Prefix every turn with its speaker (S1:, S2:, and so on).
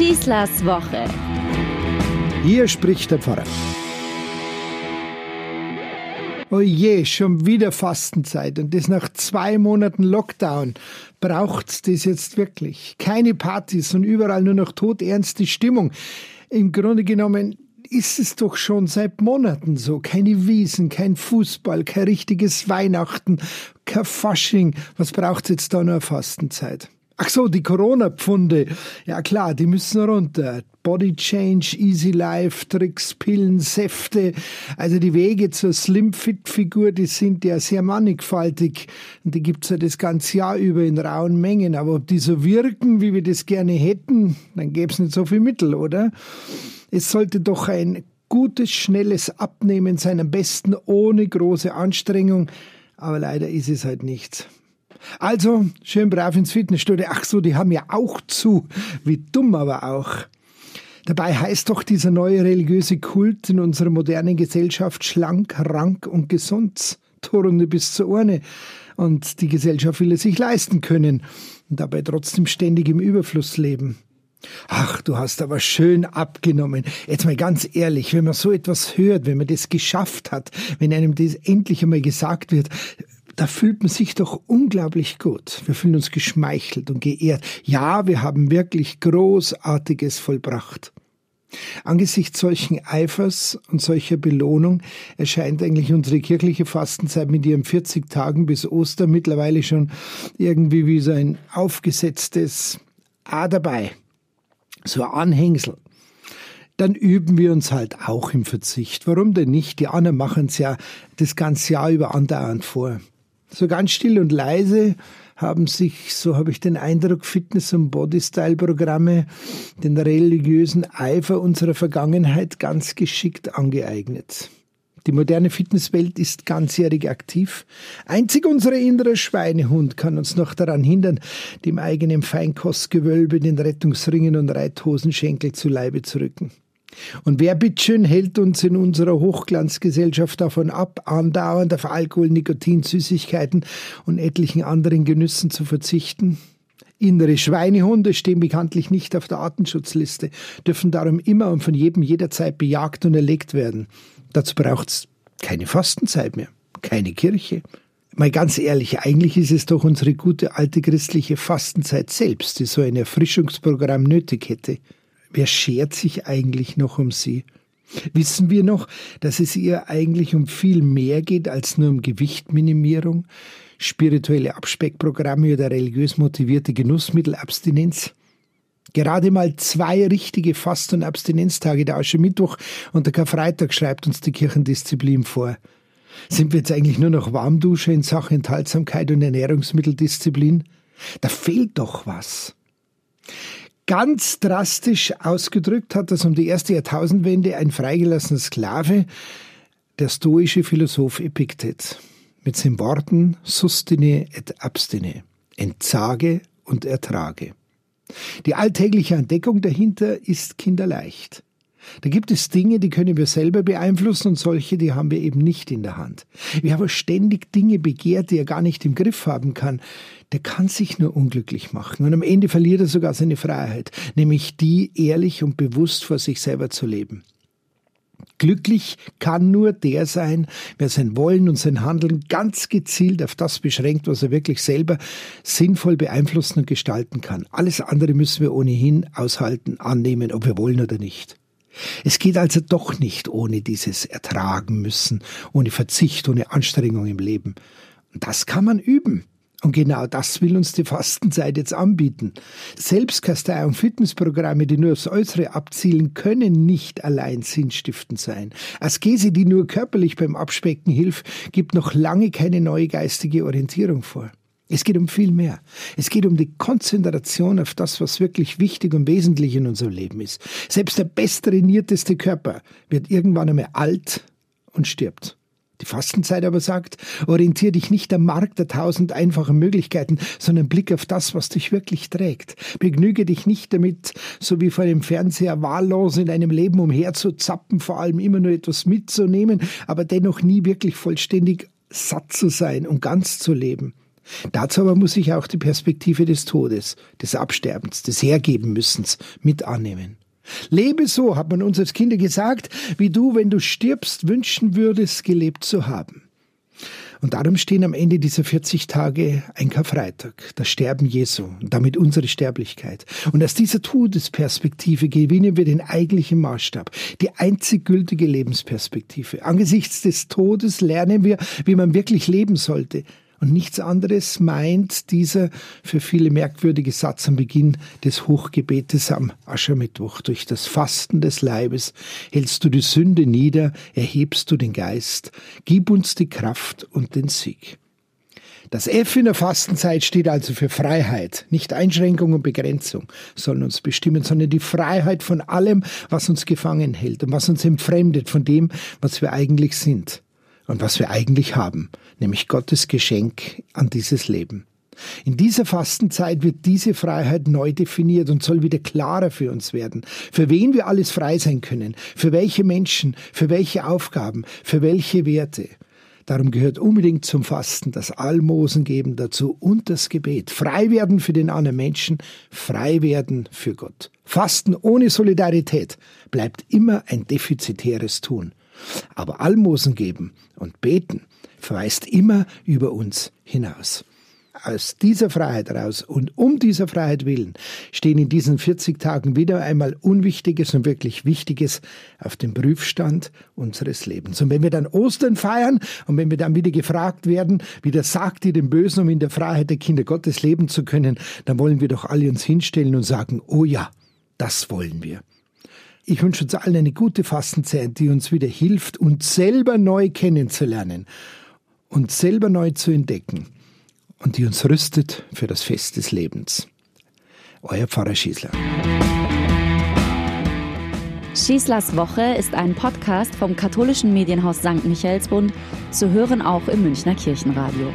S1: Schießlers Woche.
S2: Hier spricht der Pfarrer. Oh je, schon wieder Fastenzeit und das nach zwei Monaten Lockdown. Braucht's das jetzt wirklich? Keine Partys und überall nur noch todernste Stimmung. Im Grunde genommen ist es doch schon seit Monaten so. Keine Wiesen, kein Fußball, kein richtiges Weihnachten, kein Fasching. Was braucht's jetzt da nur Fastenzeit? Ach so, die Corona-Pfunde. Ja klar, die müssen runter. Body Change, Easy Life, Tricks, Pillen, Säfte. Also die Wege zur Slim-Fit-Figur, die sind ja sehr mannigfaltig. Und die gibt's ja das ganze Jahr über in rauen Mengen. Aber ob die so wirken, wie wir das gerne hätten, dann gäbe nicht so viel Mittel, oder? Es sollte doch ein gutes, schnelles Abnehmen sein, am besten ohne große Anstrengung. Aber leider ist es halt nichts. Also, schön brav ins Fitnessstudio. Ach so, die haben ja auch zu. Wie dumm aber auch. Dabei heißt doch dieser neue religiöse Kult in unserer modernen Gesellschaft schlank, rank und gesund. Turne bis zur Urne. Und die Gesellschaft will es sich leisten können und dabei trotzdem ständig im Überfluss leben. Ach, du hast aber schön abgenommen. Jetzt mal ganz ehrlich, wenn man so etwas hört, wenn man das geschafft hat, wenn einem das endlich einmal gesagt wird, da fühlt man sich doch unglaublich gut. Wir fühlen uns geschmeichelt und geehrt. Ja, wir haben wirklich Großartiges vollbracht. Angesichts solchen Eifers und solcher Belohnung erscheint eigentlich unsere kirchliche Fastenzeit mit ihren 40 Tagen bis Ostern mittlerweile schon irgendwie wie so ein aufgesetztes A dabei. So ein Anhängsel dann üben wir uns halt auch im Verzicht. Warum denn nicht? Die anderen machen es ja das ganze Jahr über andauernd vor. So ganz still und leise haben sich, so habe ich den Eindruck, Fitness- und Bodystyle-Programme den religiösen Eifer unserer Vergangenheit ganz geschickt angeeignet. Die moderne Fitnesswelt ist ganzjährig aktiv. Einzig unser innerer Schweinehund kann uns noch daran hindern, dem eigenen Feinkostgewölbe den Rettungsringen und Reithosenschenkel zu Leibe zu rücken. Und wer bitteschön hält uns in unserer Hochglanzgesellschaft davon ab, andauernd auf Alkohol, Nikotin, Süßigkeiten und etlichen anderen Genüssen zu verzichten? Innere Schweinehunde stehen bekanntlich nicht auf der Artenschutzliste, dürfen darum immer und von jedem jederzeit bejagt und erlegt werden. Dazu braucht's keine Fastenzeit mehr, keine Kirche. Mal ganz ehrlich, eigentlich ist es doch unsere gute alte christliche Fastenzeit selbst, die so ein Erfrischungsprogramm nötig hätte. Wer schert sich eigentlich noch um sie? Wissen wir noch, dass es ihr eigentlich um viel mehr geht als nur um Gewichtminimierung, spirituelle Abspeckprogramme oder religiös motivierte Genussmittelabstinenz? Gerade mal zwei richtige Fast- und Abstinenztage, der Aschermittwoch und der Karfreitag, schreibt uns die Kirchendisziplin vor. Sind wir jetzt eigentlich nur noch Warmdusche in Sachen Enthaltsamkeit und Ernährungsmitteldisziplin? Da fehlt doch was. Ganz drastisch ausgedrückt hat das um die erste Jahrtausendwende ein freigelassener Sklave, der stoische Philosoph Epiktet, mit seinen Worten Sustine et abstine, entsage und ertrage. Die alltägliche Entdeckung dahinter ist kinderleicht. Da gibt es Dinge, die können wir selber beeinflussen und solche, die haben wir eben nicht in der Hand. Wer aber ständig Dinge begehrt, die er gar nicht im Griff haben kann, der kann sich nur unglücklich machen und am Ende verliert er sogar seine Freiheit, nämlich die, ehrlich und bewusst vor sich selber zu leben. Glücklich kann nur der sein, wer sein Wollen und sein Handeln ganz gezielt auf das beschränkt, was er wirklich selber sinnvoll beeinflussen und gestalten kann. Alles andere müssen wir ohnehin aushalten, annehmen, ob wir wollen oder nicht. Es geht also doch nicht ohne dieses Ertragen müssen, ohne Verzicht, ohne Anstrengung im Leben. Und das kann man üben. Und genau das will uns die Fastenzeit jetzt anbieten. Selbstkasteiung, Fitnessprogramme, die nur aufs Äußere abzielen, können nicht allein sinnstiftend sein. Askese, die nur körperlich beim Abspecken hilft, gibt noch lange keine neue geistige Orientierung vor. Es geht um viel mehr. Es geht um die Konzentration auf das, was wirklich wichtig und wesentlich in unserem Leben ist. Selbst der besttrainierteste Körper wird irgendwann einmal alt und stirbt. Die Fastenzeit aber sagt, orientier dich nicht am Markt der tausend einfachen Möglichkeiten, sondern blick auf das, was dich wirklich trägt. Begnüge dich nicht damit, so wie vor dem Fernseher wahllos in deinem Leben umherzuzappen, vor allem immer nur etwas mitzunehmen, aber dennoch nie wirklich vollständig satt zu sein und ganz zu leben. Dazu aber muss ich auch die Perspektive des Todes, des Absterbens, des Hergebenmüssens mit annehmen. Lebe so, hat man uns als Kinder gesagt, wie du, wenn du stirbst, wünschen würdest, gelebt zu haben. Und darum stehen am Ende dieser 40 Tage ein Karfreitag, das Sterben Jesu und damit unsere Sterblichkeit. Und aus dieser Todesperspektive gewinnen wir den eigentlichen Maßstab, die einzig gültige Lebensperspektive. Angesichts des Todes lernen wir, wie man wirklich leben sollte. Und nichts anderes meint dieser für viele merkwürdige Satz am Beginn des Hochgebetes am Aschermittwoch. Durch das Fasten des Leibes hältst du die Sünde nieder, erhebst du den Geist, gib uns die Kraft und den Sieg. Das F in der Fastenzeit steht also für Freiheit. Nicht Einschränkung und Begrenzung sollen uns bestimmen, sondern die Freiheit von allem, was uns gefangen hält und was uns entfremdet von dem, was wir eigentlich sind und was wir eigentlich haben, nämlich Gottes Geschenk an dieses Leben. In dieser Fastenzeit wird diese Freiheit neu definiert und soll wieder klarer für uns werden, für wen wir alles frei sein können, für welche Menschen, für welche Aufgaben, für welche Werte. Darum gehört unbedingt zum Fasten das Almosen geben dazu und das Gebet. Frei werden für den anderen Menschen, frei werden für Gott. Fasten ohne Solidarität bleibt immer ein defizitäres Tun. Aber Almosen geben und beten verweist immer über uns hinaus. Aus dieser Freiheit heraus und um dieser Freiheit willen stehen in diesen 40 Tagen wieder einmal Unwichtiges und wirklich Wichtiges auf dem Prüfstand unseres Lebens. Und wenn wir dann Ostern feiern und wenn wir dann wieder gefragt werden, wie das sagt ihr dem Bösen, um in der Freiheit der Kinder Gottes leben zu können, dann wollen wir doch alle uns hinstellen und sagen, oh ja, das wollen wir. Ich wünsche uns allen eine gute Fastenzeit, die uns wieder hilft, uns selber neu kennenzulernen, uns selber neu zu entdecken und die uns rüstet für das Fest des Lebens. Euer Pfarrer Schießler.
S1: Schießlers Woche ist ein Podcast vom katholischen Medienhaus St. Michaelsbund, zu hören auch im Münchner Kirchenradio.